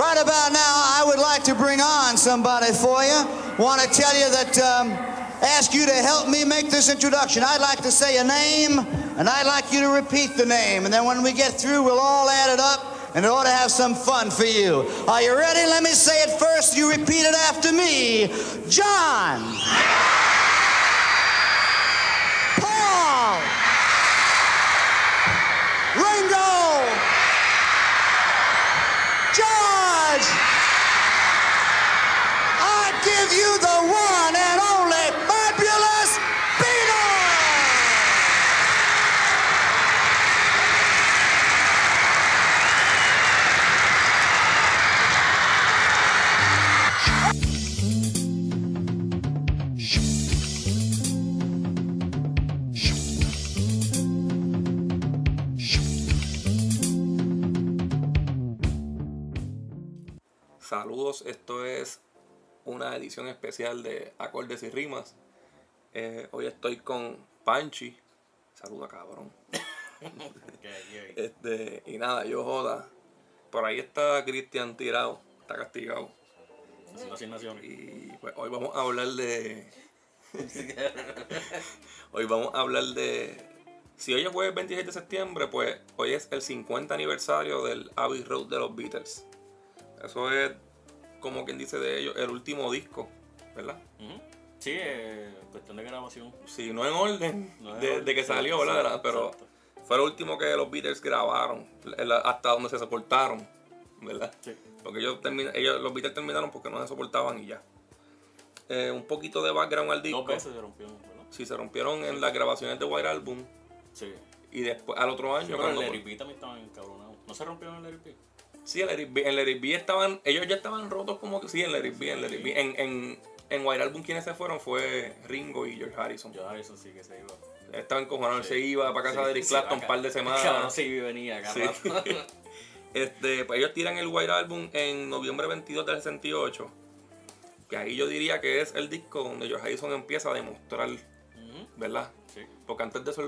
Right about now, I would like to bring on somebody for you. Want to tell you that, um, ask you to help me make this introduction. I'd like to say a name, and I'd like you to repeat the name. And then when we get through, we'll all add it up, and it ought to have some fun for you. Are you ready? Let me say it first. You repeat it after me. John. Paul. Ringo. George. I give you the one and only Esto es una edición especial de Acordes y Rimas. Eh, hoy estoy con Panchi. Saluda, cabrón. Este, y nada, yo joda. Por ahí está Cristian tirado, está castigado. Y pues hoy vamos a hablar de. hoy vamos a hablar de. Si hoy es jueves 26 de septiembre, pues hoy es el 50 aniversario del Abbey Road de los Beatles. Eso es, como quien dice de ellos, el último disco, ¿verdad? Sí, eh, cuestión de grabación. Si no en orden No de, orden, de que sí, salió, sí, ¿verdad? Pero exacto. fue lo último que los Beatles grabaron, el- hasta donde se soportaron, ¿verdad? Sí. Porque ellos, ellos los Beatles terminaron porque no se soportaban y ya. Eh, un poquito de background al disco. Dos veces se rompió, ¿verdad? Sí, se rompieron en las grabaciones de White Album Sí. y después al otro año. Que cuando- el Larry también estaban encabronados. ¿No se rompieron el Larry? Sí, Let It Be estaban, ellos ya estaban rotos como que sí, It Be, en Be. En, en, en White Album quienes se fueron fue Ringo y George Harrison. Yo Harrison sí que se iba. Estaban encojonados, Sí. se iba para casa Sí, de Eric Clapton un par de semanas. sí venía acá. Este, pues ellos tiran el White Album en noviembre 22 del 68. Que ahí yo diría que es el disco donde George Harrison empieza a demostrar, ¿verdad? Sí. Porque antes de eso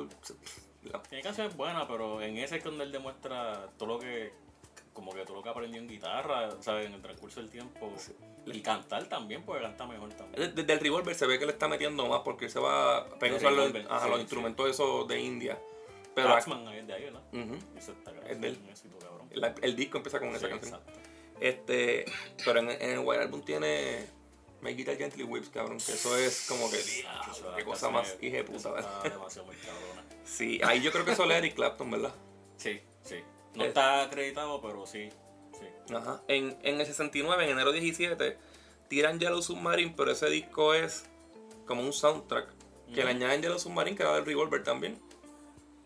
no. Tiene canciones buenas, pero en ese es donde él demuestra todo lo que. Como que todo lo que aprendió en guitarra, ¿sabes? En el transcurso del tiempo. Y cantar también, porque canta mejor también. Desde el Revolver se ve que le está metiendo más porque se va a pegar El usar los, ajá, sí, los sí. instrumentos esos de India. Pero Taxman es de ahí, ¿verdad? Ese está Es un éxito, cabrón. la- el disco empieza con esa canción. exacto. Este, pero en, en el White Album tiene Make Guitar Gently Whips, cabrón, que eso es como que Ah, eso qué cosa más hija puta, eso ¿verdad? Demasiado muy cabrona. Sí, ahí yo creo que eso es Eric Clapton, ¿verdad? Sí, sí. No está acreditado, pero sí. Sí. Ajá. En, en el 69, en enero 17, tiran Yellow Submarine, pero ese disco es como un soundtrack. Que le añaden Yellow Submarine, que era del Revolver también.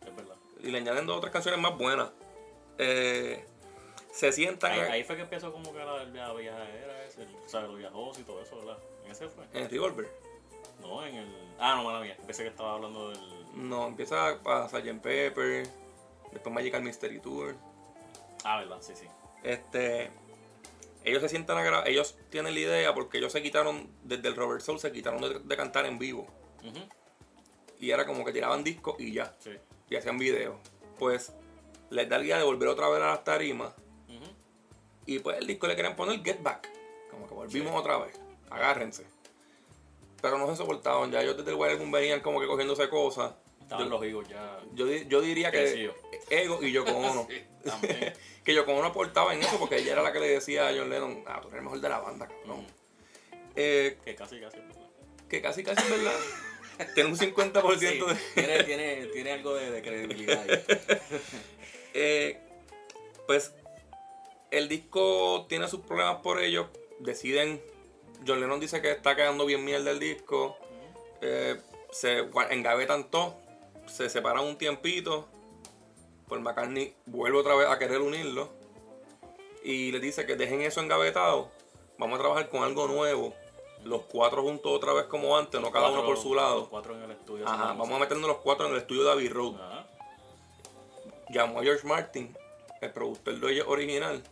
Es verdad. Y le añaden dos otras canciones más buenas. Eh, se sientan Ahí, ahí fue que empezó como que la, la viajera ese, el, o sea, los viajosos y todo eso, ¿verdad? En ese fue. en el Revolver. No, en el. Ah, no, mala mía. Pensé que estaba hablando del. No, empieza a Sgt. Pepper, después Magical Mystery Tour. Ah, verdad, sí, sí. Este, ellos se sientan a grabar, ellos tienen la idea porque ellos se quitaron, desde el Robert Soul se quitaron de, de cantar en vivo. Y era como que tiraban discos y ya, Sí. y hacían videos. Pues les da la idea de volver otra vez a las tarimas. Y pues el disco le querían poner Get Back. Como que volvimos Sí. otra vez. Agárrense. Pero no se soportaban. Ya ellos desde el Wild venían como que cogiéndose cosas. Estaban Yo, los higos ya. yo, yo diría que. Ego y Yoko Ono. Sí, que Yoko Ono aportaba en eso porque ella era la que le decía a John Lennon, ah, tú eres el mejor de la banda, cabrón. Ujú. Eh, que casi, casi. ¿verdad? que casi casi es verdad. Tiene un 50% Sí, de... tiene, tiene, tiene algo de, de credibilidad. Eh, pues el disco tiene sus problemas por ello. Deciden. John Lennon dice que está quedando bien mierda el disco. Eh, se engavetan todo. Se separan un tiempito. Paul McCartney vuelve otra vez a querer unirlo. Y le dice que dejen eso engavetado. Vamos a trabajar con algo nuevo. Los cuatro juntos otra vez como antes, no cada uno por su lado. los Cuatro en el estudio. Ajá, vamos a meternos los cuatro en el estudio de Abbey Road. Ajá. llamó a George Martin, el productor de original,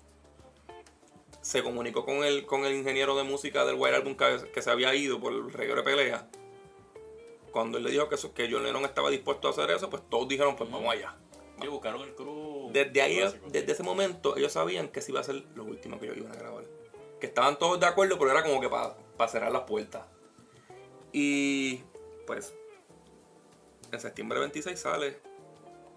se comunicó con el, con el ingeniero de música del White Album que, que se había ido por el reguero de pelea. Cuando él le dijo que, eso- que John Lennon estaba dispuesto a hacer eso, pues todos dijeron, pues vamos allá. Sí, buscaron el crew desde ahí, clásico. desde ese momento, ellos sabían que ese iba a ser lo último que ellos iban a grabar. Que estaban todos de acuerdo, pero era como que para cerrar las puertas. Y pues, en septiembre 26 sale,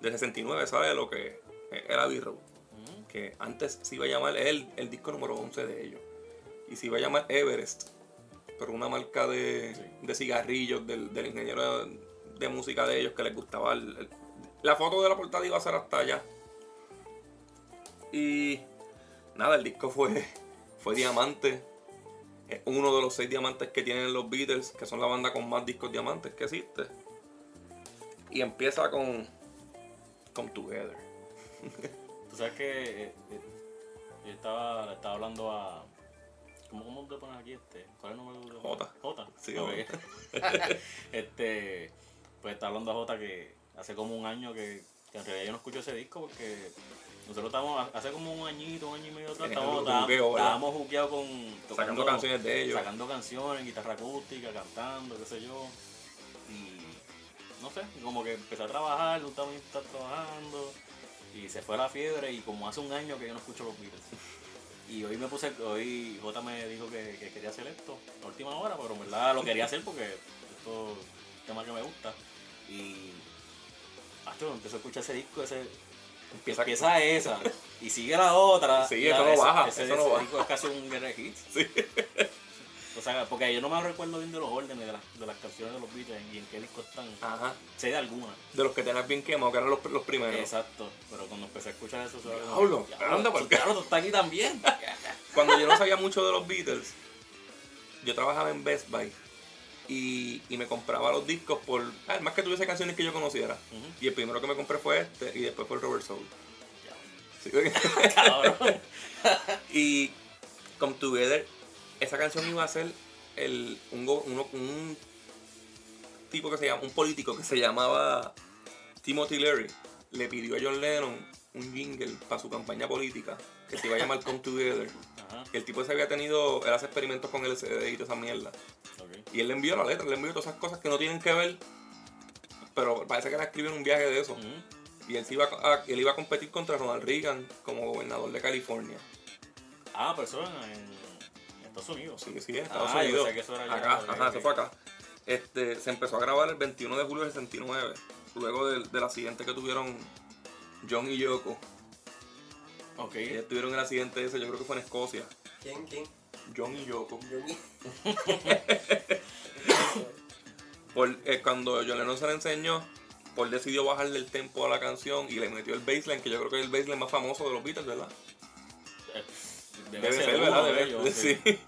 del 69 sale lo que era B-Road. Ujú. Que antes se iba a llamar, el, el disco número 11 de ellos. Y se iba a llamar Everest, pero una marca de, Sí. de cigarrillos del, del ingeniero de, de música de ellos que les gustaba. el- el- la foto de la portada iba a ser hasta allá. Y nada, el disco fue, fue diamante. Es uno de los seis diamantes que tienen los Beatles, que son la banda con más discos diamantes que existe. Y empieza con Come Together. Tú sabes que eh, eh, yo estaba, estaba hablando a. ¿Cómo, cómo te pones aquí este? ¿Cuál es el número de Jota. Jota. Sí, Ok. este. Pues estaba hablando a Jota que hace como un año que, que en realidad yo no escucho ese disco porque nosotros estábamos, hace como un añito, un año y medio atrás, estábamos, juqueados con. Sacando canciones de ellos. Sacando canciones, guitarra acústica, cantando, qué sé yo. Y no sé, como que empecé a trabajar, no estaba estar trabajando. Y se fue la fiebre y como hace un año que yo no escucho los Beatles. Y hoy me puse, hoy J me dijo que, que quería hacer esto a última hora, pero en verdad lo quería hacer porque esto es un tema que me gusta. Y Astro, empezó a escuchar ese disco, ese Empieza, empieza esa y sigue la otra. Sí, eso no baja, Ese, eso no baja. disco es casi un greatest hits. Sí. O sea, porque yo no me recuerdo bien de los órdenes de, las de las canciones de los Beatles y en qué disco están. Ajá. Sé de algunas. De los que tenías bien quemados, que eran los, los primeros. Exacto. Pero cuando empecé a escuchar eso, se Diablo, anda pa'l Claro, tú estás aquí también. Cuando yo no sabía mucho de los Beatles, yo trabajaba en Best Buy y, y me compraba los discos por. ah, más que tuviese canciones que yo conociera. Y el primero que me compré fue este y después fue el Robert Soul. Sí. Cabrón. y Come Together, esa canción iba a ser el, un, go- uno- un tipo que se llama, un político que se llamaba Timothy Leary. Le pidió a John Lennon un jingle para su campaña política que se iba a llamar Come Together. Ajá. Y el tipo ese había tenido, él hace experimentos con LCD y toda esa mierda. Y él le envió la letra, le envió todas esas cosas que no tienen que ver. Pero parece que la escribió en un viaje de eso. Y él, se iba a, él iba a competir contra Ronald Reagan como gobernador de California. Ah, pero eso en Estados Unidos. Sí, sí, en Estados Ah, yo Unidos. pensé que eso era allá, acá, ok. eso fue acá. Este, se empezó a grabar el 21 de julio del 69, luego del, del accidente que tuvieron John y Yoko. Ok. Ellos tuvieron el accidente ese, yo creo que fue en Escocia. ¿Quién? ¿Quién? John y Yoko. Yo- Por, eh, cuando John Lennon se le enseñó, Paul decidió bajarle el tempo a la canción y le metió el baseline, que yo creo que es el baseline más famoso de los Beatles, ¿verdad? Eh, Debe, ser, uno ¿verdad? de Debe- ellos, sí. sí.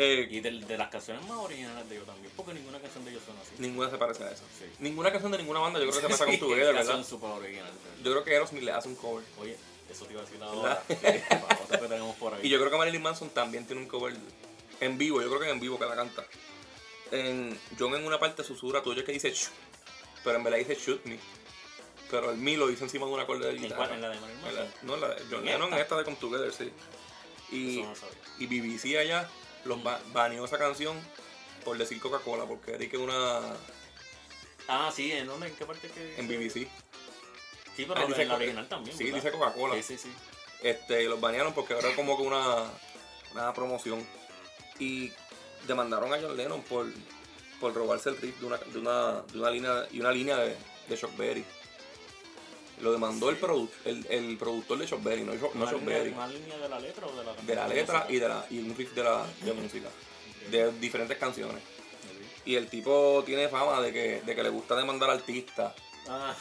Eh, Y de, de las canciones más originales de ellos también, porque ninguna canción de ellos son así. ninguna se parece a eso. Sí. Ninguna canción de ninguna banda, yo creo que se pasa con tu Together, ¿verdad? Súper original. Yo creo que Aerosmith le hace un cover. Oye, eso te iba a decir ahora. Sí, que tenemos por ahí. Y yo creo que Marilyn Manson también tiene un cover en vivo, yo creo que en vivo que la canta. En, John en una parte susurra tuyo que dice shoot, pero en verdad dice shoot me. Pero el me lo dice encima de una cuerda de ¿En guitarra. cuál? ¿En la de Marilyn En la- Manson? no, en la de John ¿En Lennon, esta? esta de Come Together, sí. Y, Eso no sabía. y BBC allá los ba- baneó esa canción por decir Coca-Cola, porque era que una Ah, sí, ¿en dónde? ¿En qué parte que...? en BBC. Sí, pero Ah, en dice la original también, Sí, ¿verdad? dice Coca-Cola. Sí, sí, sí. Este, los banearon porque era como que una, una promoción. Y demandaron a John Lennon por, por robarse el riff de una, de una, de una línea y una línea de, de Chuck Berry. Lo demandó el, produ- el, el productor de Chuck Berry, no, no ¿Una Chuck Berry. una línea de la letra o de la De la letra y, de la, y un riff de, la, de música. De diferentes canciones. Y el tipo tiene fama de que, de que le gusta demandar artistas Ah,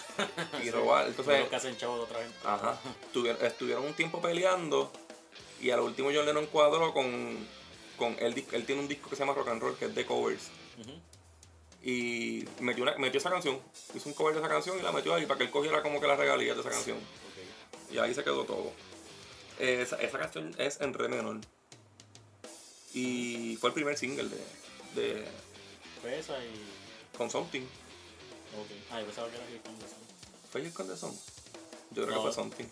y sí. robar. Son Entonces, los que hacen chavos de otra gente. Ajá. Tuvieron, estuvieron un tiempo peleando y al último John Lennon cuadró con, con él, él tiene un disco que se llama Rock and Roll que es de covers Ujú. Y metió, una, metió esa canción, hizo un cover de esa canción y la metió ahí para que él cogiera como que las regalías de esa canción y ahí se quedó todo. Esa, esa canción es en re menor y fue el primer single de, de Pesa y... Con Something. Ok. Ah, yo pensaba que era Here Comes the Sun. ¿Fue the Sun? Yo creo No. que fue Something.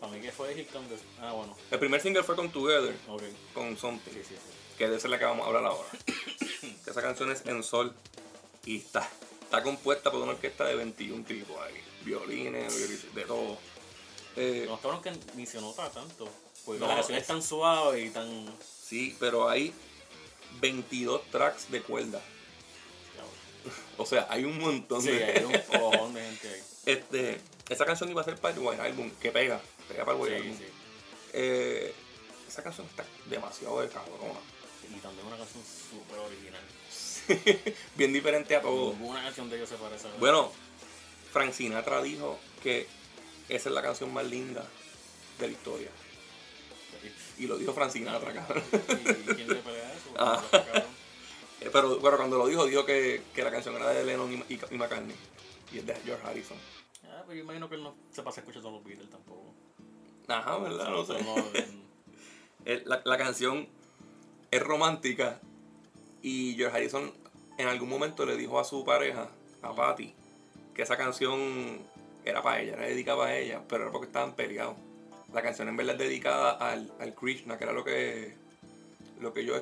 Para mí que fue Here Comes the Sun. Ah, bueno. El primer single fue con Together, Ok. con Something. Sí, sí, sí. que de esa es la que vamos a hablar ahora. Que esa canción es en sol y está, está compuesta por una orquesta de 21 tipos ahí, violines, violines, de todo. Eh, Los cabrones que ni se nota tanto. Porque No, la canción es es- tan suave y tan. sí, pero hay 22 tracks de cuerda. O sea, hay un montón Sí, de. hay un cojón de gente ahí. Este, esa canción iba a ser para el White Album, que pega, pega para el White Sí, Album. sí. Eh, esa canción está demasiado de cabrona. Y también una canción súper original. Bien diferente a todo. Ninguna canción de ellos se parece a Bueno, Frank Sinatra dijo que esa es la canción más linda de la historia. Y lo dijo Frank Sinatra, cabrón. ¿Y quién le pelea eso? Ah. Eh, Pero, pero cuando lo dijo, dijo que, que la canción era de Lennon y, y- y McCartney. Y es de George Harrison. Ah, pero yo imagino que él no se pasa escuchando los Beatles tampoco. Ajá, ¿verdad? No sé. No, El- la, la canción es romántica y George Harrison en algún momento le dijo a su pareja, a Patty, que esa canción era para ella, era dedicada a ella, pero era porque estaban peleados. La canción en verdad es dedicada al, al Krishna, que era lo que lo que yo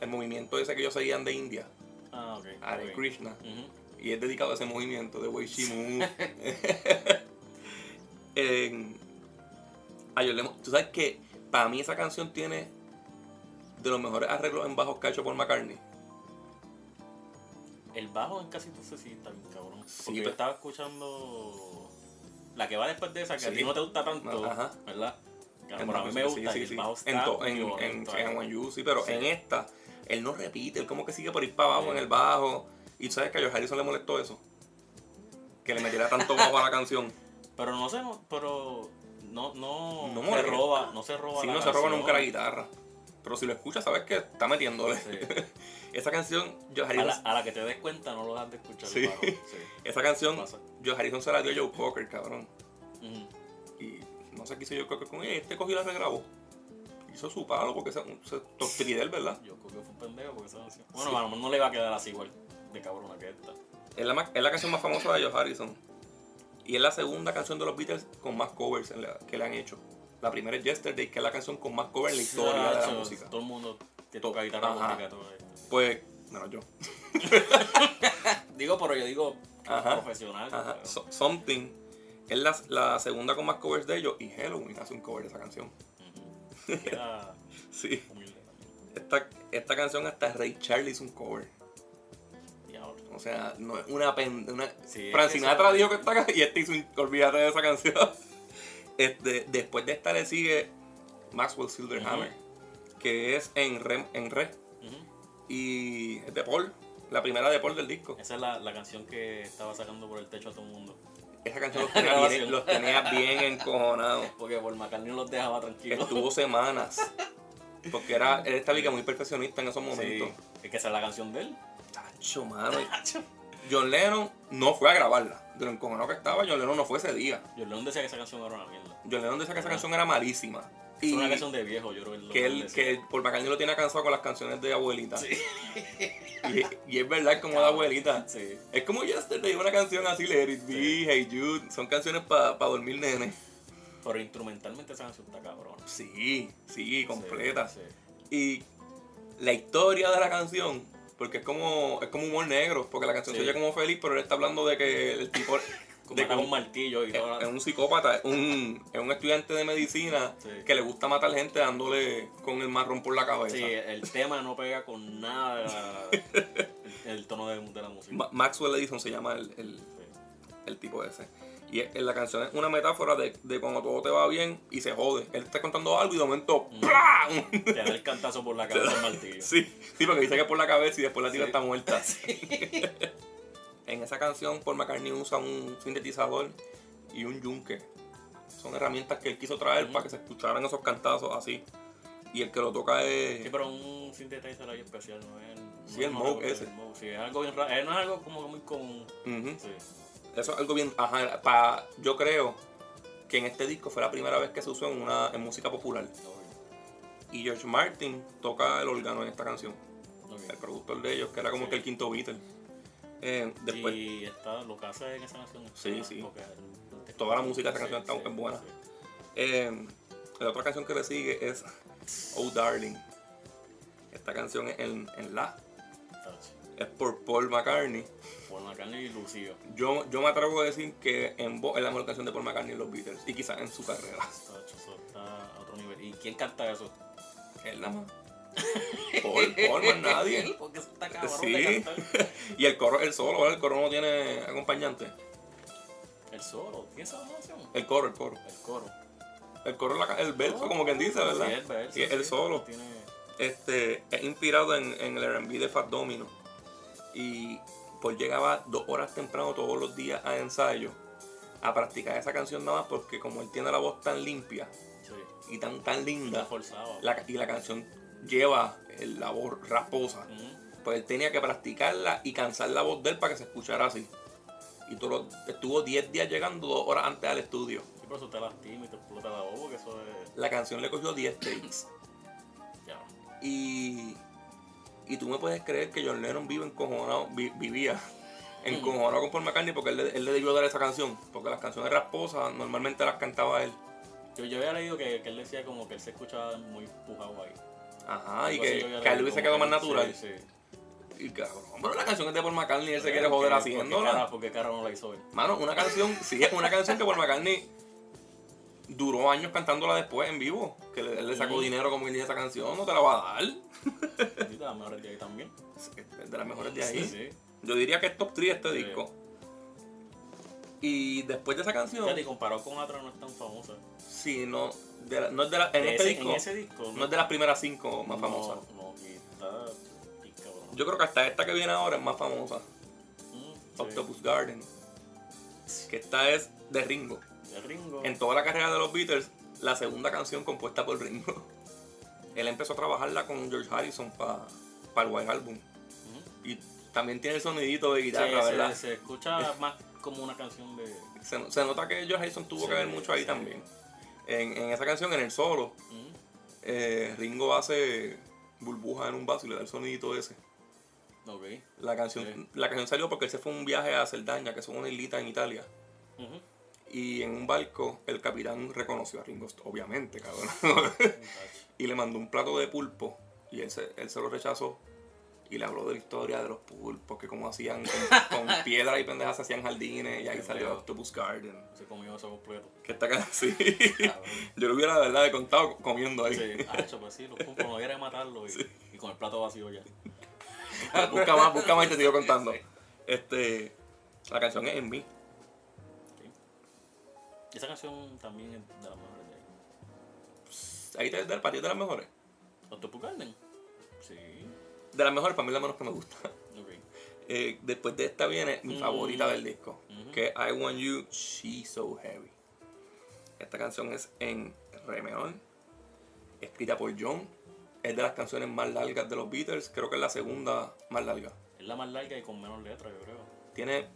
el movimiento ese que ellos seguían de India, Ah, ok. Hare ok. Krishna, y es dedicado a ese movimiento de Way She Move. En- a John Lennon- tú sabes que para mí esa canción tiene de los mejores arreglos en bajos que ha hecho Paul McCartney. El bajo en casi entonces sí está bien cabrón. Sí, Porque yo pero- estaba escuchando la que va después de esa, que a Sí. ti no te gusta tanto, Ajá. ¿verdad? Claro, pero a mí me sí, gusta sí, el sí. bajo está En, en, en, When You, sí, pero Sí. en esta, él no repite, él como que sigue por ir para abajo Sí. en el bajo. Y tú sabes que a George Harrison le molestó eso. Que le metiera tanto bajo a la canción. Pero no sé, pero no, no, No se roba, no se roba Si la no se roba nunca la guitarra. Pero si lo escuchas, sabes que está metiéndole. Sí. Esa canción, A la, Harrison, a la que te des cuenta no lo das de escuchar Sí. Sí. esa canción. George Harrison se la dio Joe Cocker, cabrón. Y no sé qué hizo Joe Cocker con ella. Este cogió y la regrabó. Hizo su palo porque se, se él, ¿verdad? Creo que fue un pendejo porque esa canción. Bueno, a lo mejor no le va a quedar así igual de cabrona que esta. Es la, es la canción más famosa de George Harrison. Y es la segunda canción de los Beatles con más covers en la- que le han hecho. La primera es Yesterday, que es la canción con más covers en la historia de la música. Todo el mundo que toca guitarra Ajá. acústica. todo esto. Pues, no, yo. Digo, pero yo digo Ajá. profesional. Ajá. pero- So- Something es la, la segunda con más covers de ellos y Halloween hace un cover de esa canción. Queda Sí. humilde. Esta, esta canción hasta Ray Charlie hizo un cover. O sea, no es una pen... Una... Sí, Frank Sinatra dijo que está acá y este hizo un... Olvídate de esa canción. Este, después de esta le sigue Maxwell Silverhammer, que es en re, en re y es de Paul, la primera de Paul del disco. Esa es la, la canción que estaba sacando por el techo a todo el mundo. Esa canción los tenía bien, los tenía bien encojonados. Porque por McCartney no los dejaba tranquilos. Estuvo semanas. Porque era, él estaba muy perfeccionista en esos Sí, momentos. es que esa es la canción de él. Tacho, mano. John Lennon no fue a grabarla. De lo encojonado que estaba, John Lennon no fue ese día. Yo León decía que esa canción era una mierda. John Lennon decía que esa canción era malísima. Es Y una canción de viejo, yo creo que él, que por McCartney lo tiene cansado con las canciones de abuelita. Sí. Y, y es verdad, es como de abuelita. Sí. Es como Yesterday, una canción así, Let It Be, Sí. Hey Jude. Son canciones para dormir nene. Pero instrumentalmente esa canción está cabrón. Sí, sí, completa. Sí, Y la historia de la canción, porque es como, es como humor negro, porque la canción Sí. se oye como feliz, pero él está hablando de que el tipo Como de matar un martillo y es, es un psicópata, es un, es un estudiante de medicina Sí. que le gusta matar gente dándole con el marrón por la cabeza. Sí, el tema no pega con nada el, el tono de, de la música. Ma- Maxwell Edison se llama el, el, Sí. el tipo ese. Y es- en la canción es una metáfora de, de cuando todo te va bien y se jode. Él está contando algo y de momento Mm. Te da el cantazo por la cabeza el martillo. Sí, sí, porque dice que por la cabeza y después la tira Sí. está muerta. en esa canción, Paul McCartney usa un sintetizador y un yunque. Son herramientas que él quiso traer para que se escucharan esos cantazos así. Y el que lo toca es. Sí, pero un sintetizer ahí especial, no es el. Sí, no el no Moog recuerdo ese. el Moog, Sí, es algo bien raro. No es algo como muy común. Sí. Eso es algo bien. Ajá, pa- yo creo que en este disco fue la primera vez que se usó en, una, en música popular. Y George Martin toca el órgano en esta canción. El productor de ellos, que era como Sí. que el quinto Beatle. Eh, después, Y está, lo que hace en esa canción. Sí, sí. el- Toda la música de Sí, canción está sí, buena. sí. Eh, la otra canción que le sigue es Oh Darling. Esta canción es en, en La. Es por Paul McCartney. Paul McCartney y Lucio. Yo, yo me atrevo a decir que en voz es la mejor canción de Paul McCartney en los Beatles y quizás en su carrera. Tacho, eso está a otro nivel. ¿Y quién canta eso? Es la más. Paul, Paul, más nadie. Porque eso está cabrón Sí. de cantar. y el coro, el solo, ¿verdad? el coro no tiene acompañante. El solo. ¿Quién sabe la canción? El coro, el coro. El coro. El coro, la el verso, como quien dice, ¿verdad? Sí, el verso. Y el sí. solo. Tiene... Este, es inspirado en, en el R&B de Fat Domino. Y Paul llegaba dos horas temprano todos los días a ensayo a practicar esa canción nada más porque como él tiene la voz tan limpia Sí. y tan, tan linda, la- y la canción lleva el- la voz rasposa, pues él tenía que practicarla y cansar la voz de él para que se escuchara así. Y todo estuvo 10 días llegando dos horas antes al estudio. Sí, pero eso te lastima y te explota la voz porque eso es... La canción le cogió 10 takes. Ya. Y, y tú me puedes creer que John Lennon vive encojonado, vi- vivía encojonado con Paul McCartney porque él, le- él le debió dar esa canción. Porque las canciones rasposas normalmente las cantaba él. Yo, yo había leído que, que él decía como que él se escuchaba muy pujado ahí. Ajá, y que, que a él hubiese quedado que- más natural. Sí, sí. Y cabrón, pero la canción es de Paul McCartney y él se quiere ¿Por joder haciéndola. ¿Por qué cara, por qué cara no la hizo él? Mano, una canción, sí, es una canción que Paul McCartney duró años cantándola después en vivo. Que le- él le sacó dinero como quien dice esa canción, no te la va a dar. Sí, te la mejor de ahí también. Es de las mejores de ahí. Sí, sí. Yo diría que es top 3 este disco. Y después de esa canción, Fíjate, y comparado con otra no es tan famosa. sí, no, de la- no es de la, en De este ese- disco, en ese disco no es de las primeras cinco más no, famosas. No, está. Yo creo que hasta esta que viene ahora es más famosa, Mm. Octopus Garden. Que esta es de Ringo. Ringo. En toda la carrera de los Beatles, la segunda canción compuesta por Ringo. Él empezó a trabajarla con George Harrison para el White Album. Y también tiene el sonidito de guitarra, se, ¿verdad? se escucha más como una canción de. Se, se nota que George Harrison tuvo Sí, que ver mucho ahí sí. también. En, en esa canción, en el solo, eh, Ringo hace burbujas en un vaso y le da el sonidito ese. Ok. La canción, la canción salió porque él se fue a un viaje a Cerdaña, que es una islita en Italia. Ujú. Y en un barco, el capitán reconoció a Ringo, obviamente, cabrón. y le mandó un plato de pulpo. Y él se, él se lo rechazó. Y le habló de la historia de los pulpos, que como hacían con, con piedra y pendejas, se hacían jardines. Y ahí Qué salió. Octopus Garden. Se comió eso completo. Que está casi. Yo lo hubiera, de verdad, contado comiendo ahí. Sí, ha hecho, pues sí, los pulpos no quieren matarlo y, y con el plato vacío ya. busca más, busca más y te sigo contando. Este, la canción es en mí. Esa canción también es de las mejores de ahí. Ahí te da el patio de las mejores. ¿Octopus Garden? Sí. De las mejores, para mí es la menos que me gusta. Ok. Eh, después de esta viene mi Mm. favorita del disco, que es I Want You, She's So Heavy. Esta canción es en re menor, escrita por John. Es de las canciones más largas de los Beatles, creo que es la segunda más larga. Es la más larga y con menos letras, yo creo. Tiene,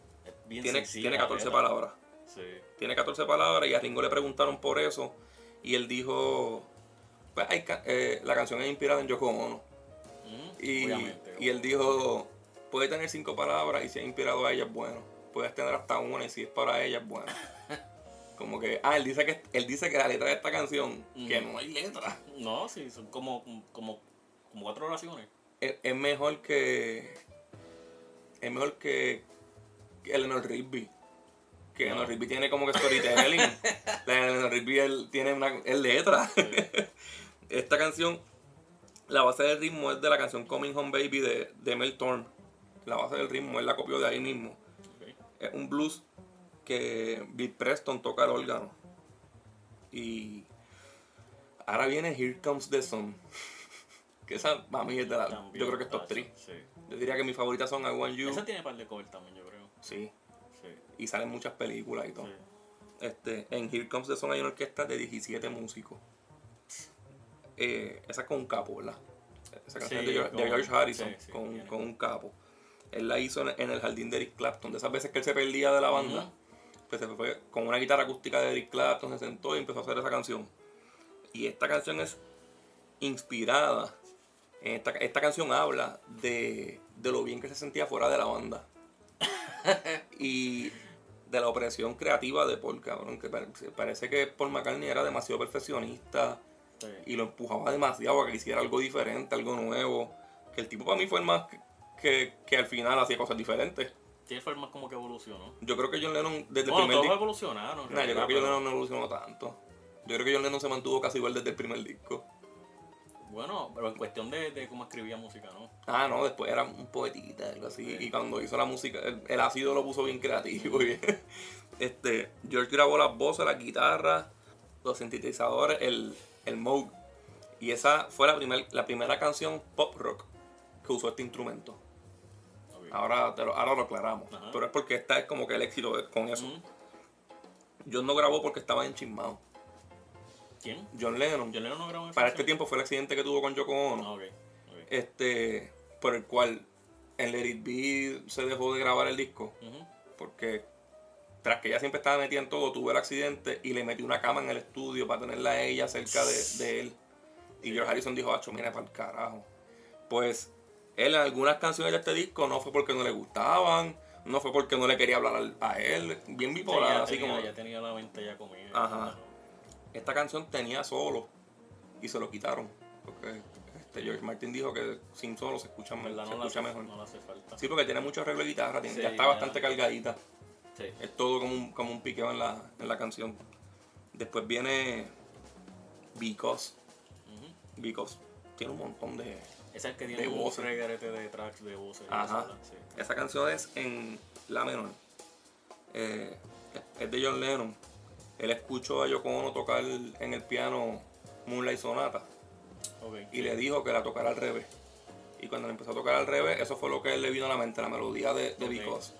tiene, tiene la 14 letra. palabras. Sí. Tiene 14 palabras y a Ringo le preguntaron por eso. Y él dijo, pues hay eh, la canción es inspirada en Yoko Ono. Mm, Y, y él dijo, puede tener cinco palabras y si ha inspirado a ella es bueno. Puedes tener hasta una y si es para ella es bueno. Como que, ah, él dice que él dice que la letra de esta canción, que no hay letra, No, sí, son como, como, como cuatro oraciones. es, es mejor que es mejor que, que Eleanor Rigby. Que No. Eleanor Rigby tiene como que storytelling. la Eleanor Rigby él tiene una es letra. Esta canción, la base del ritmo es de la canción Coming Home Baby de, de Mel Thorne. La base del ritmo él la copió de ahí mismo. Es un blues que Bill Preston toca el órgano. Y ahora viene Here Comes the Sun. Que esa para mí es de la. También, yo creo que es top tacho, 3. Sí. Yo diría que mis favoritas son I Want You. Esa tiene par de cover también, yo creo. Sí. Y salen muchas películas y todo. sí. Este, en Here Comes the Sun hay una orquesta de 17 músicos. Eh, esa es con un capo, ¿verdad? Esa canción Sí, es de, George- de con- George Harrison, sí, con, con un capo. Él la hizo en, en el jardín de Eric Clapton. De esas veces que él se perdía de la banda, pues se fue con una guitarra acústica de Eric Clapton, se sentó y empezó a hacer esa canción. Y esta canción es inspirada. Esta, esta canción habla de, de lo bien que se sentía fuera de la banda. y de la opresión creativa de Paul, cabrón. Que pare- parece que Paul McCartney era demasiado perfeccionista Sí. y lo empujaba demasiado a que hiciera algo diferente, algo nuevo. Que el tipo para mí fue el más que, que al final hacía cosas diferentes. Sí, fue más como que evolucionó. Yo creo que John Lennon desde el Bueno, primer todos disco. evolucionaron. Nah, yo creo que John Lennon no evolucionó tanto. Yo creo que John Lennon se mantuvo casi igual desde el primer disco. Bueno, pero en cuestión de, de cómo escribía música, ¿no? Ah, no, después era un poetita, algo así. Y cuando hizo la música, el, el ácido lo puso bien creativo. y- este, George grabó las voces, la guitarra, los sintetizadores, el, el Moog. Y esa fue la, primer, la primera canción pop rock que usó este instrumento. Ahora, te lo, ahora lo aclaramos. Ajá. Pero es porque esta es como que el éxito con eso. Ujú. John no grabó porque estaba enchismado. ¿Quién? John Lennon, John Lennon no grabó en para este tiempo fue el accidente que tuvo con Yoko Ono. Ah, este por el cual en Let It Be se dejó de grabar el disco. Porque tras que ella siempre estaba metida en todo tuvo el accidente y le metió una cama en el estudio para tenerla a ella cerca de, de él. Y George Harrison dijo acho mira para el carajo pues él en algunas canciones de este disco no fue porque no le gustaban no fue porque no le quería hablar a él. Bien Sí, bipolar ya, así tenía, como ya tenía la mente ya comida. Ajá. Esta canción tenía solo y se lo quitaron porque este, George Martin dijo que sin solo se escucha, se hace, mejor no le hace falta. Sí, porque tiene mucho arreglo de guitarra, tiene- Sí, ya está ya. bastante cargadita. Sí. Es todo como un, como un piqueo en la, en la canción. Después viene Because. Ujú. Because tiene un montón de... Ese es el que tiene De un voces. reguerete de tracks de voces. Ajá. sí. Esa canción es en La menor. Eh, es de John Lennon. Él escuchó a Yoko Ono tocar en el piano Moonlight Sonata y le dijo que la tocara al revés. Y cuando le empezó a tocar al revés, eso fue lo que él le vino a la mente, la melodía de, de Ok. Because.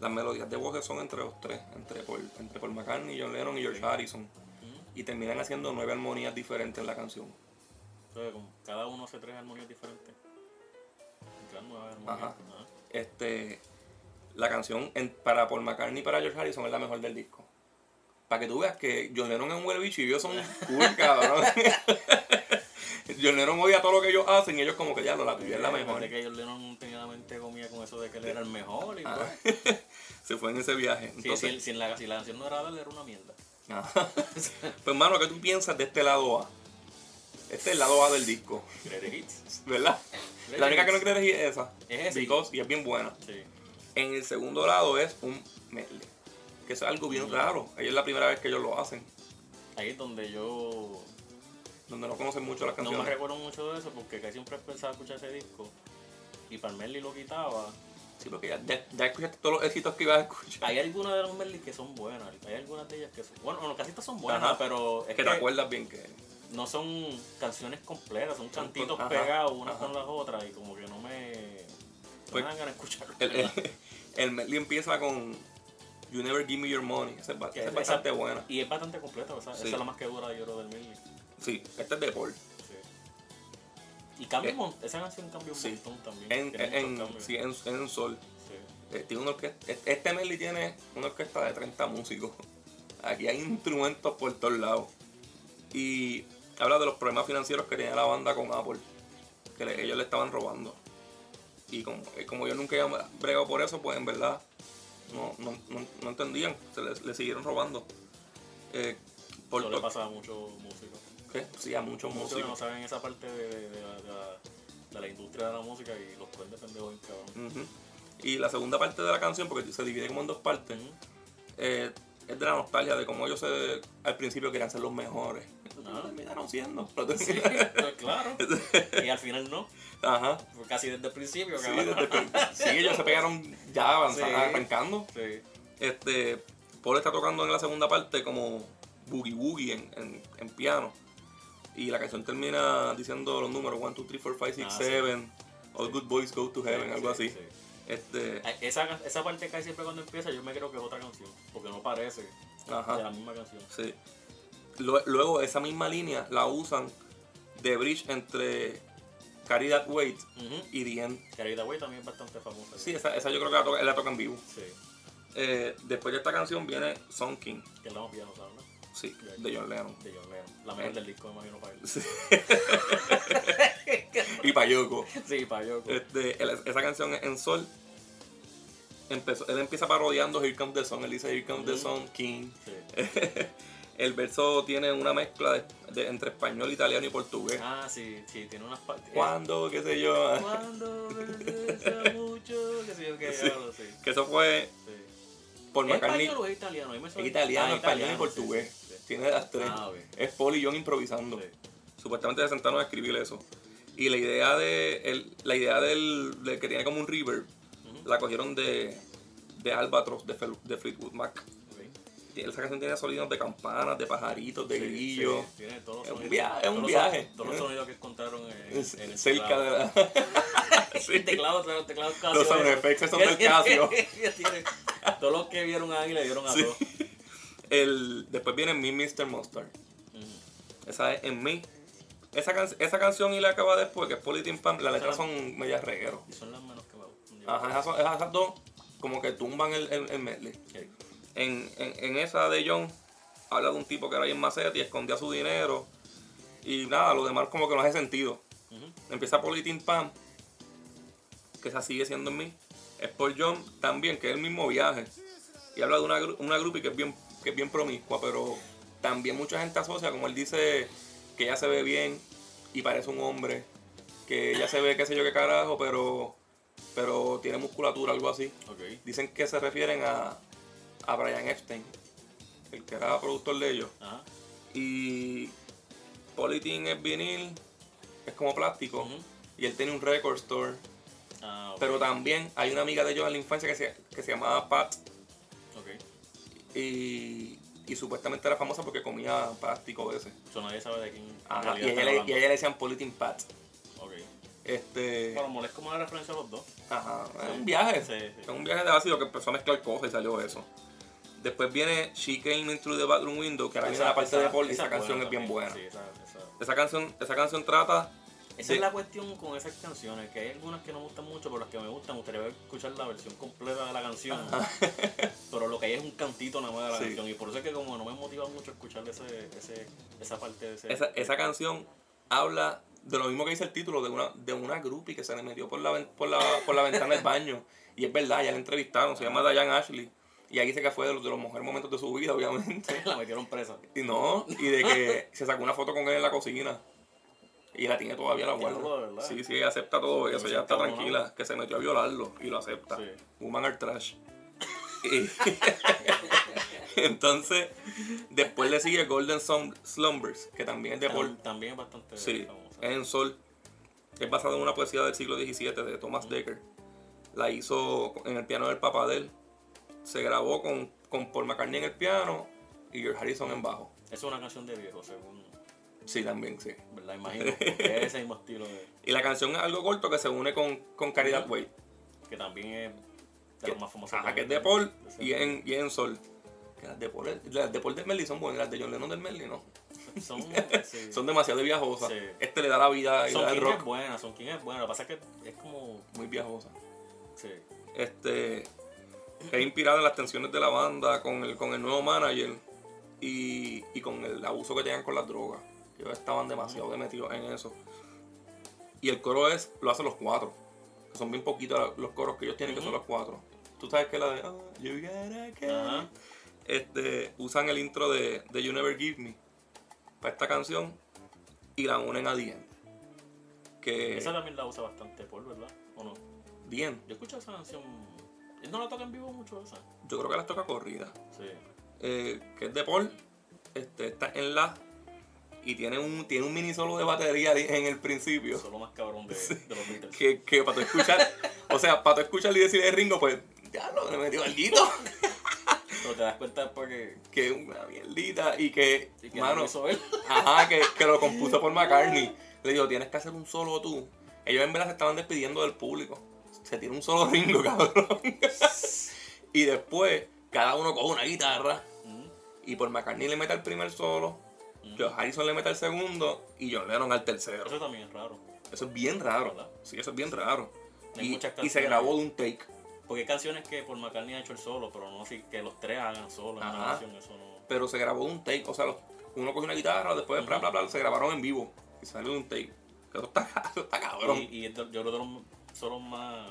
Las melodías de voces son entre los tres, entre Paul, entre Paul McCartney, John Lennon y George Harrison. Y terminan haciendo nueve armonías diferentes en la canción. Entonces, cada uno hace tres armonías diferentes. Armonías. Ajá. Este, la canción en- para Paul McCartney y para George Harrison es la mejor del disco. Para que tú veas que John Lennon es un huele bicho y ellos son cool, cabrón. John Lennon odia todo lo que ellos hacen y ellos como que ya lo la es la mejor. Que John Lennon tenía la mente comida con eso de que él era el mejor y Ah. pues. Se fue en ese viaje. Sí, Entonces, si, si la, si la canción no era de él, era una mierda. Ajá. Pues hermano, ¿qué tú piensas de este lado A? Este es el lado A del disco, Greatest Hits. ¿verdad? La única que no crees es esa. Es. Because, y es bien buena. Sí. En el segundo lado es un medley. Que es algo bien raro. Ella es la primera vez que ellos lo hacen. Ahí es donde yo Donde no conocen mucho las no me canciones. recuerdo mucho de eso porque casi siempre pensaba escuchar ese disco y Palmerly lo quitaba. sí, porque ya, ya, ya escuchaste todos los éxitos que ibas a escuchar. Hay algunas de los Merly que son buenas, hay algunas de ellas que son. Bueno, no, casi todas son buenas, Ajá. pero es que que, te acuerdas bien que. no son canciones completas, son cantitos ajá, pegados unas ajá. con las otras y como que no me. No Pues, me dan ganas de escucharlo. El, el, el medley empieza con You Never Give Me Your Money. Esa es, esa bastante buena. Y es bastante completa, o sea, Sí. esa es la más que dura yo creo del Merly. Sí, esta es de Paul. Sí. Y cambia Eh, un mon- esa canción cambia un sí. montón también. En, en, cambios. sí, en, en Sol. Sí. Eh, tiene una orquesta- este medley tiene una orquesta de 30 músicos. Aquí hay instrumentos por todos lados. Y habla de los problemas financieros que tenía la banda con Apple. Que le- ellos le estaban robando. Y como, eh, como yo nunca había bregado por eso, pues en verdad no, no, no, no entendían. Se le, le siguieron robando. Eh, por Eso le pasa a muchos músicos. ¿qué? Sí, a muchos Muchos que no músicos. saben esa parte de, de- de la, de la- de la industria de la música y los pueden de pendejos bien cabrón. Y la segunda parte de la canción, porque se divide como en dos partes, eh, es de la nostalgia de cómo ellos se, al principio querían ser los mejores. Lo Ah. terminaron siendo. Sí, pues claro. Y al final no. Ajá. Fue casi desde el principio, Sí, desde el sí, ellos se pegaron ya avanzando, Sí. arrancando. Sí. Este, Paul está tocando en la segunda parte como boogie woogie en, en, en piano. Y la canción termina diciendo los números 1, 2, 3, 4, 5, 6, Ah, sí. 7. All Sí. good boys go to heaven, Sí, algo sí, así. Este, Esa, esa parte casi siempre cuando empieza yo me creo que es otra canción, porque no parece Ajá. de la misma canción. Sí. Lue- Luego esa misma línea la usan de bridge entre Carry That Weight y The End. Carita Way también es bastante famosa. Sí, esa, esa yo creo que la toca, la toca en vivo. Sí, Eh, después de esta canción viene Song King, que la más piano, ¿sabes? no? sí, de John Lennon. De John Lennon. La mejor Eh. del disco, me imagino, para él. Sí. y para Yoko. Sí, para Yoko. Este, él- esa canción en sol. Empezó, él empieza parodiando Here Comes the Sun. Él dice Here Comes the. Sun King. Sí. El verso tiene una mezcla de, de- entre español, italiano y portugués. Ah, sí, sí, tiene unas partes. ¿Cuándo? ¿Qué sé yo? Cuando me besa mucho, qué sé yo qué Sí. diablo, sí. Que eso fue sí. por ¿Es McCartney. español o es italiano? Es Ah, español y portugués. Tiene las tres. Ah. Es Paul y John improvisando. Supuestamente se sentaron a escribir eso. Y la idea de el- la idea del, del que tiene como un reverb la cogieron de, de Albatros de, Fel- de Fleetwood Mac. Esa canción tiene sonidos de campanas, de pajaritos, de Sí, grillos. sí, tiene todos los Es un viaje, es un todos los viaje. son- Todos los sonidos que encontraron en, el cerca de la. Sí. El teclado, los teclados Casio. Los sound effects son del Casio. Todos los que vieron ahí le dieron a todos. El, después viene Me, Mr. Ujú. Esa es en mí. Esa, can- esa canción y la que va después, que es Politin Pam, las letras son medias regueros. Y son las menos que gustan. Ajá, esas, son- esas dos como que tumban el, el, el medley. En, en, en esa de John, habla de un tipo que era bien macete y escondía su dinero. Y nada, lo demás como que no hace sentido. Empieza Politin Pam, que esa sigue siendo en mí. Es por John también, que es el mismo viaje. Y habla de una, una groupie que es bien, que es bien promiscua, pero también mucha gente asocia, como él dice, que ella se ve bien y parece un hombre. Que ella se ve qué sé yo qué carajo, pero, pero tiene musculatura, algo así. Dicen que se refieren a, a Brian Epstein, el que era productor de ellos. Ajá. Y Politin es vinil, es como plástico. Y él tiene un record store. Ah. Pero también hay una amiga de ellos en la infancia que se, que se llamaba Pat. Y, y supuestamente era famosa porque comía plástico ese. So, nadie sabe de quién. en Ajá, y, ella le, y ella le decían Politin Pat. Ok. Este. Pero molesta como una referencia a los dos. Ajá, es un viaje. Sí, sí. Es un viaje de ácido que empezó a mezclar cosas y salió eso. Después viene She Came In Through the Bathroom Window, que ahora viene la parte de Paul y esa, canción es bien buena. Sí, esa, esa. Esa canción, esa canción trata Esa es la cuestión con esas canciones, que hay algunas que no me gustan mucho, pero las que me gustan me gustaría escuchar la versión completa de la canción. pero lo que hay es un cantito nada más de la Sí. canción. Y por eso es que como no me motiva mucho escuchar ese, ese, esa parte de ese... esa, esa canción habla de lo mismo que dice el título, de una, de una groupie que se le metió por la, por la, por la ventana del baño. Y es verdad, ya la entrevistaron, se llama Diane Ashley. Y ahí dice que fue de los, de los mejores momentos de su vida, obviamente. la metieron presa. Y no, y de que se sacó una foto con él en la cocina. Y la tiene todavía, la guarda. Sí, sí, ella acepta todo eso, me ya está tranquila. Que se metió a violarlo y lo acepta. Sí. Woman are trash. Y- Entonces, después le sigue Golden Slum- Slumbers, que también es de Paul. Tam- También es bastante Sí, famosa. es en Sol. Es basado en una poesía del siglo XVII de Thomas Dekker. La hizo en el piano del papá de él. Se grabó con, con Paul McCartney en el piano y George Harrison en bajo. Es una canción de viejo, según... Sí, también, sí. ¿Verdad? Imagino. Es ese mismo estilo de... Y la canción es algo corto que se une con, con Caridad. Way. Que también es de Que, los más famosos. ajá, que es de Paul y en, y en Sol. Que las de Paul, las de Paul del son buenas, las de John Lennon del Medley no. Son, sí. Son demasiado viajosas. Sí. Este le da la vida y Son le da el King es rock buena, Son King es buena. Lo que pasa es que es como... muy viajosa. Sí. Este es inspirada en las tensiones de la banda con el, con el nuevo manager y, y con el abuso que tenían con las drogas. Ellos estaban demasiado metidos en eso. Y el coro es, lo hacen los cuatro. Que son bien poquitos los coros que ellos tienen, que son los cuatro. Tú sabes que la de "Oh, You gotta care", Ajá. este, usan el intro de, de You Never Give Me para esta canción y la unen a End. Que Esa también la usa bastante Paul, ¿verdad? ¿O no? End, Yo escucho esa canción. Él no la toca en vivo mucho esa. yo creo que las toca corrida. Sí. eh, que es de Paul, este, está en la y tiene un, tiene un mini solo de batería en el principio. Eso es lo más cabrón de, de los Beatles. Que, que para tú escuchar, o sea, para tú escuchar y decirle Ringo, pues, ya lo le metió alguito. Pero te das cuenta después que, que una mierdita y que, y que mano, no él. ajá, que, que lo compuso por McCartney. Le digo, tienes que hacer un solo tú. Ellos en verdad se estaban despidiendo del público. Se tiene un solo Ringo, cabrón. y después, cada uno coge una guitarra. Y por McCartney le mete el primer solo, George Harrison le mete el segundo y John Lennon al tercero. Eso también es raro. Eso es bien raro. ¿Verdad? Sí, eso es bien raro. Y, y se grabó de un take. Porque hay canciones que por McCartney ha hecho el solo, pero no así que los tres hagan solo en una Ajá. canción, eso no. Pero se grabó de un take. O sea, los- uno cogió una guitarra, después bla, bla, bla, se grabaron en vivo. Y salió de un take. Eso está, eso está cabrón. Y, y yo creo de los solos más.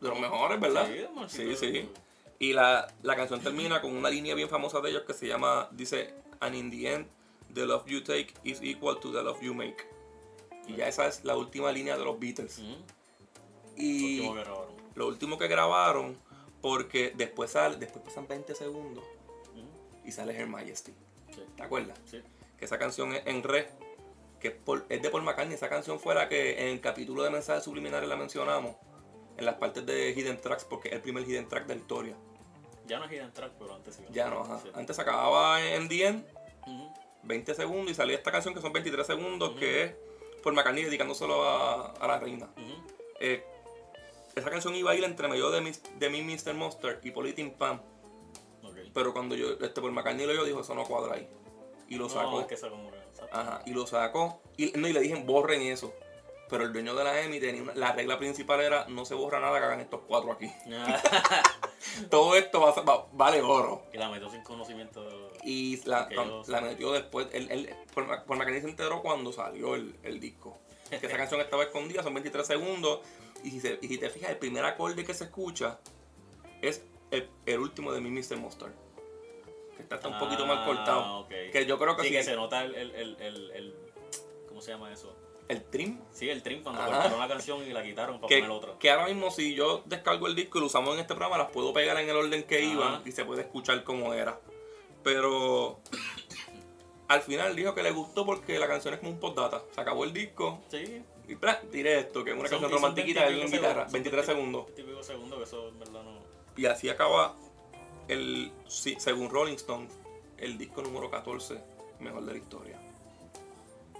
De los mejores, ¿verdad? Sí, Sí, sí. Y la, la canción termina con una línea bien famosa de ellos que se llama, dice, and in the end, the love you take is equal to the love you make. Y ya esa es la última línea de los Beatles. Ujú. Y Último que grabaron. lo último que grabaron, porque después sale, después pasan 20 segundos y sale Her Majesty. Sí. ¿Te acuerdas? Sí. Que esa canción es en re, que es, es de Paul McCartney. Esa canción fue la que en el capítulo de mensajes subliminares la mencionamos. En las partes de Hidden Tracks, porque es el primer Hidden Track de la historia. Ya no es Hidden Track, pero antes sí. Ya no, ajá. Antes se acababa en The End, Ujú. 20 segundos, y salía esta canción que son 23 segundos, que es Paul McCartney dedicándoselo a, a la reina. Eh, esa canción iba a ir entre medio de, mis, de mi Mr. Monster y Politin Pam. Pero cuando yo, este Paul McCartney lo oyó, dijo, eso no cuadra ahí. Y lo sacó. Es que exacto. Ajá, y lo sacó. Y, no, y le dije, borren eso. Pero el dueño de la EMI tenía una- la regla principal era no se borra nada que hagan estos cuatro aquí. Todo esto va, va- vale oro. y la metió sin conocimiento. de- Y la, Que yo- la metió después. Él, él, por, Ma- por McCartney se enteró cuando salió el, el disco. Que esa canción estaba escondida, son 23 segundos. Y si, se- y si te fijas, el primer acorde que se escucha es el, el último de mi Mr. Monster. Que está, está un poquito mal Ah, cortado. ok. Que yo creo que sí, que se nota el, el, el- ¿Cómo se llama eso? El trim Sí, el trim cuando Ajá. cortaron la canción y la quitaron para que, poner otra. que ahora mismo si yo descargo el disco y lo usamos en este programa, las puedo pegar en el orden que Ajá. iban y se puede escuchar como era. Pero al final dijo que le gustó porque la canción es como un postdata. Se acabó el disco Sí. y ¡plá! tiré esto, que es una Son- canción romantiquita 20 y en guitarra, segundos, 23 son segundos. 20 y pico segundos, que eso en verdad no. Y así acaba el, según Rolling Stone, el disco número 14 mejor de la historia.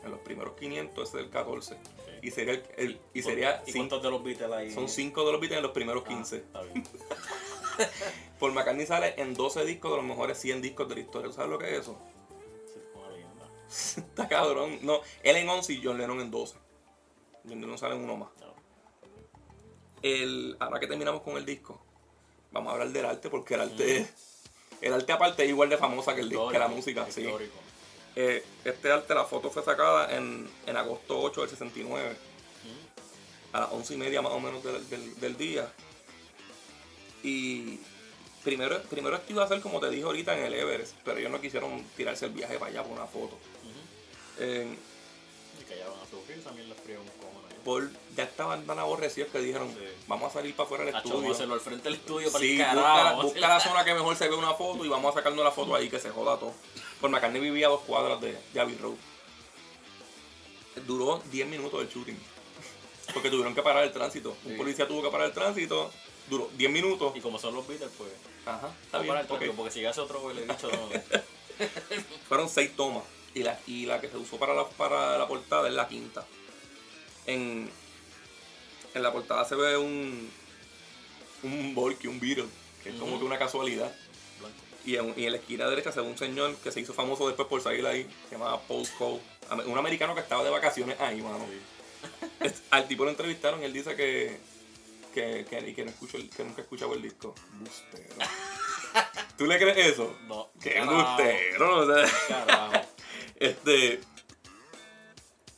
En los primeros 500 es el 14. Y sería, el, el- y sería ¿Y cinco- cuántos de los Beatles ahí? son 5 de los Beatles en los primeros Ah, 15. está bien. Paul McCartney sale en 12 discos de los mejores 100 discos de la historia. ¿Tú ¿Sabes lo que es eso? Sí. Está cabrón. No, él en 11 y John Lennon en 12. John Lennon sale en uno más. No. El, ahora que terminamos con el disco, vamos a hablar del arte porque el arte, el arte aparte es igual de famosa que, el, disco, que la música. Sí. Eh, este arte, la foto fue sacada en, en agosto 8 del 69, Ujú. a las 11 y media más o menos del, del- del día. Y primero, primero esto iba a ser como te dije ahorita en el Everest, pero ellos no quisieron tirarse el viaje para allá por una foto. Y que allá van a sufrir también les frío un cómodo. Paul ya estaban tan aborrecidos que dijeron, Sí. vamos a salir para afuera del Hacho, estudio. vamos a al frente del estudio para Sí, el carajo. busca, busca la zona que mejor se ve una foto y vamos a sacarnos la foto ahí que se joda todo. Por McCartney vivía a dos cuadras de, de Abbey Road. Duró 10 minutos el shooting. Porque tuvieron que parar el tránsito. Un Sí. policía tuvo que parar el tránsito. Duró 10 minutos. Y como son los Beatles, pues. Ajá, está bien. para el ok. tráfico, porque si hace otro, pues le he dicho. No. Fueron 6 tomas. Y la, y la que se usó para la, para la portada es la quinta. En, en la portada se ve un, un Volky, un Beatle, que es como que una casualidad. Y en, y en la esquina derecha se ve un señor que se hizo famoso después por salir ahí, se llamaba Paul Cole. Un americano que estaba de vacaciones ahí, mano. Sí. Al tipo lo entrevistaron y él dice que, que, que, que no escuchó el- que nunca ha escuchado el disco. Bustero. ¿Tú le crees eso? No. ¡Qué carajo, bustero! O sea, Carajo. este,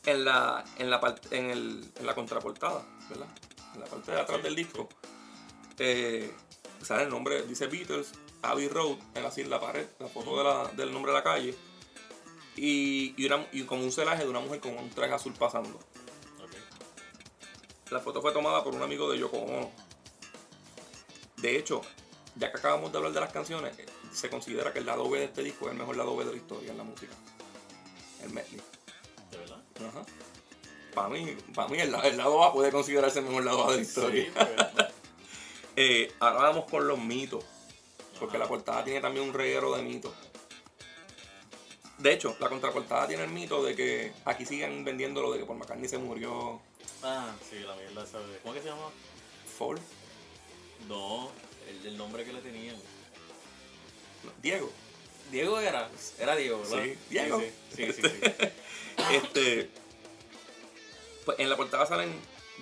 en la, en la parte, en, el, en la contraportada, ¿verdad? En la parte de atrás Sí, del disco, eh, sale el nombre, dice Beatles, Abbey Road, en así la pared, la foto de la- del nombre de la calle, y, y, una, y como un celaje de una mujer con un traje azul pasando. Ok. La foto fue tomada por un amigo de Yoko Ono. De hecho, ya que acabamos de hablar de las canciones, se considera que el lado B de este disco es el mejor lado B de la historia en la música. El medley. ¿De verdad? Ajá. Para mí, para mí el, la- el lado A puede considerarse el mejor lado A de la historia. Sí, Eh, ahora vamos con los mitos. Porque la portada tiene también un reguero de mitos. De hecho, la contraportada tiene el mito de que aquí siguen vendiendo lo de que por McCartney se murió Ah, sí, la mierda esa de. ¿Cómo es que se llama? Ford. No, el, el nombre que le tenían. No, Diego. Diego era. Era Diego, ¿verdad? Sí, Diego. Sí, sí, sí. sí, sí. Este, pues en la portada salen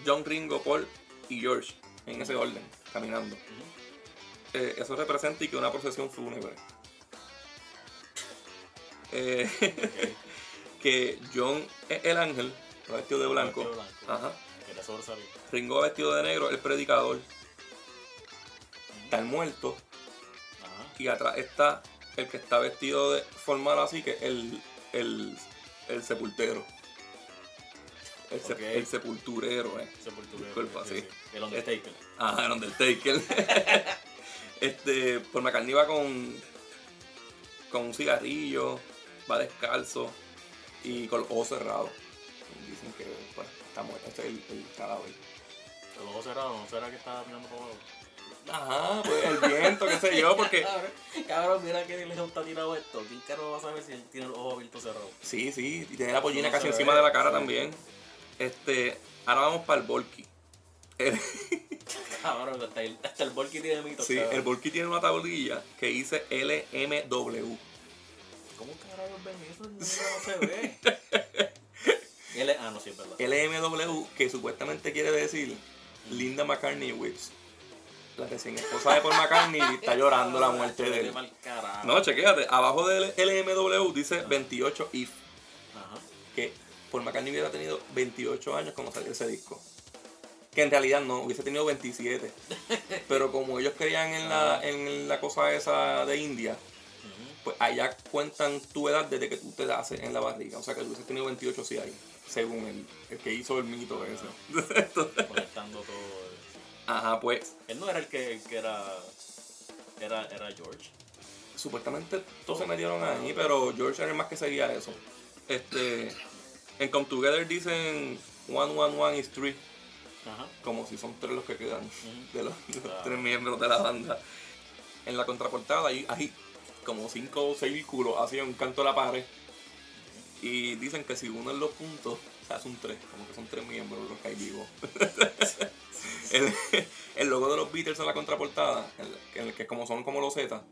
John Ringo, Paul y George, en ese orden, caminando. Eh, eso representa y que una procesión fúnebre. Eh, que John es el ángel, vestido de blanco. Vestido blanco. Ajá. Ringo vestido de negro, el predicador. Está el muerto. Y atrás está el que está vestido de formal así, que es el, el, el sepultero. El, sep- Ok. el sepulturero, eh. Sepultura. Disculpa, sí. El Undertaker. Ajá, el Undertaker. este, Paul McCartney va con, con un cigarrillo, va descalzo y con los ojos cerrados. Dicen que pues, está muerto, este es el, el cadáver. Con los ojos cerrados, ¿no será que estaba mirando por abajo? Ajá, pues el viento, qué sé yo, porque... Cabrón, cabrón, mira que lejos está tirado esto. ¿Quién caro va a saber si él tiene los ojos abiertos cerrados? Sí, sí, y tiene la pollina No casi encima ve, de la cara sí. también. Este, ahora vamos para el Volky. El- Cabrón, hasta el, hasta el Volky tiene mito. sí, cabrón. el Volky tiene una tablilla que dice LMW. ¿Cómo carajo ven eso? No, se ve. Es- ah, no, sí, es verdad. LMW, que supuestamente quiere decir Linda McCartney Whips. La recién esposa de Paul McCartney está llorando la muerte de él. No, chequéate, abajo del LMW dice 28 if, Ajá. que Paul McCartney hubiera tenido 28 años cuando salió ese disco. Que en realidad no, hubiese tenido 27. Pero como ellos creían en la, en la cosa esa de India, pues allá cuentan tu edad desde que tú te haces en la barriga. O sea que tú hubieses tenido 28 sí hay, según el, el que hizo el mito ese. Entonces, Conectando todo. Ajá, pues Él no era el que, que era, era. Era George. supuestamente todos se metieron ahí, pero George era el más que seguía eso. Este, en Come Together dicen one, one, one is three, Ajá. como si son tres los que quedan de los, de los Claro. tres miembros de la banda. En la contraportada hay, hay como cinco o seis círculos así en un canto de la pared. Y dicen que si uno en los puntos, se hace un 3, como que son tres miembros los que hay vivos. el, el logo de los Beatles en la contraportada, el, el que como son como los Z,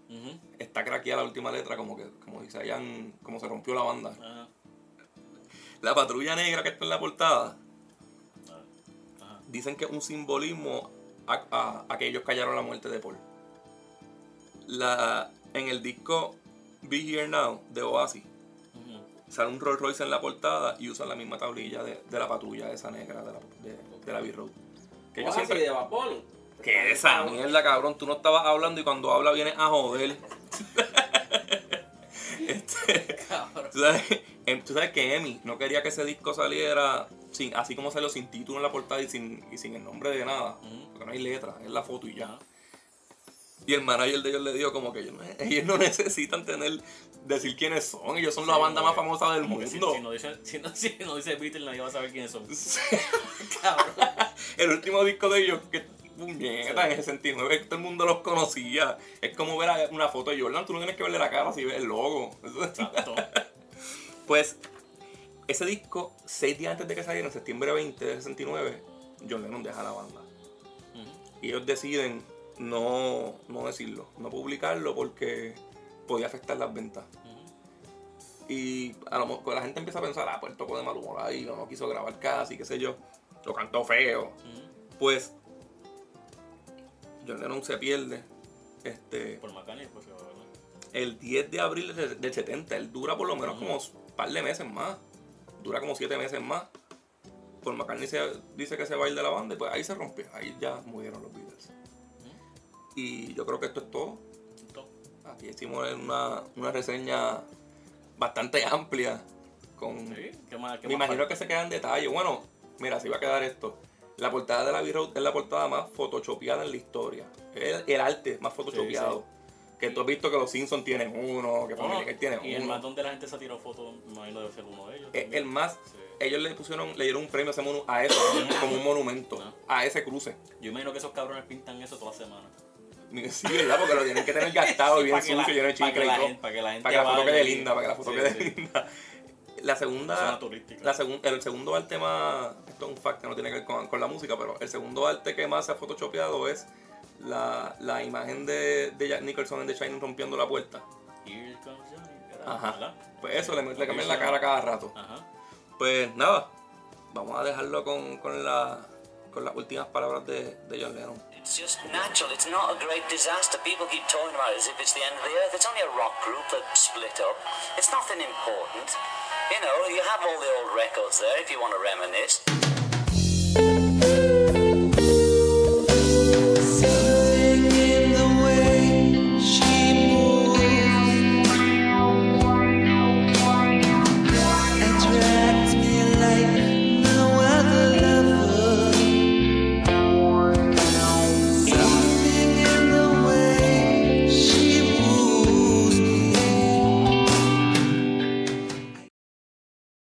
está craqueada la última letra, como que como si se hayan, como se rompió la banda. La patrulla negra que está en la portada. Dicen que es un simbolismo a, a- a que ellos callaron la muerte de Paul. La, en el disco Be Here Now de Oasis, sale un Rolls Royce en la portada y usan la misma tablilla de, de la patrulla esa negra de la, de, de la B-Road. Que yo siempre... de vapor. ¿Qué es esa mierda, cabrón? Tú no estabas hablando y cuando habla vienes a joder. este, Cabrón. ¿tú, sabes, em, tú sabes que Emi no quería que ese disco saliera sin, así como salió sin título en la portada y sin, y sin el nombre de nada. Porque no hay letra, es la foto y ya. Y el manager de ellos le dijo como que ellos no, ellos no necesitan tener decir quiénes son. Ellos son la Sí, banda como más famosa del que si- mundo. Si, no dice, si, no, si no dice Beatles, nadie va a saber quiénes son. Cabrón. el último disco de ellos, que puñeta, en el 69, todo el mundo los conocía. Es como ver una foto de Jordan, tú no tienes que verle la cara si ves el logo. Exacto. Pues, ese disco, seis días antes de que saliera, en septiembre 20 del 69, John Lennon deja la banda. Y ellos deciden no, no decirlo, no publicarlo porque podía afectar las ventas. Y a lo mejor la gente empieza a pensar, ah, pues él tocó de mal humor ahí, o no quiso grabar casi, qué sé yo, lo cantó feo. Pues John Lennon se pierde este, Por McCartney, pues, ¿verdad? el 10 de abril del del 70. Él dura por lo menos como un par de meses más. Dura como 7 meses más. Por McCartney se, dice que se va a ir de la banda y pues ahí se rompió. Ahí ya murieron los Beatles. Y yo creo que esto es todo. Aquí hicimos una, una reseña bastante amplia. Con, Sí, ¿qué más? qué me imagino que se quedan detalles. Bueno, mira, así va a quedar esto. La portada de la B-Road es la portada más photoshopeada en la historia. Es el, el arte más photoshopeado. Que tú has visto que los Simpsons tienen uno, que No, Family Guy tiene y el uno. más donde la gente se ha tirado fotos, me imagino debe ser uno de ellos. El, también. el más, Sí. ellos le pusieron, le dieron un premio a, ese monu- a eso, como un, monumento, Ah. a ese cruce. Yo imagino que esos cabrones pintan eso toda semana. Sí, ¿verdad? Porque lo tienen que tener gastado y bien que la- sucio, lleno de chicle y todo. gente- pa' que la gente Para que la foto quede linda, para que la foto Sí, quede sí. linda. La segunda, la segun- el segundo arte más, esto es un fact que no tiene que ver con, con la música, pero el segundo arte que más se ha photoshopeado es la, la imagen de, de Jack Nicholson en The Shining rompiendo la puerta. Ajá. Pues eso, le, le cambian la cara cada rato. Ajá. Pues nada, vamos a dejarlo con, con, la, con las últimas palabras de, de John Lennon. It's just natural. It's not a great disaster. People keep talking about it as if it's the end of the earth. It's only a rock group that split up. It's nothing important. You know, you have all the old records there if you want to reminisce.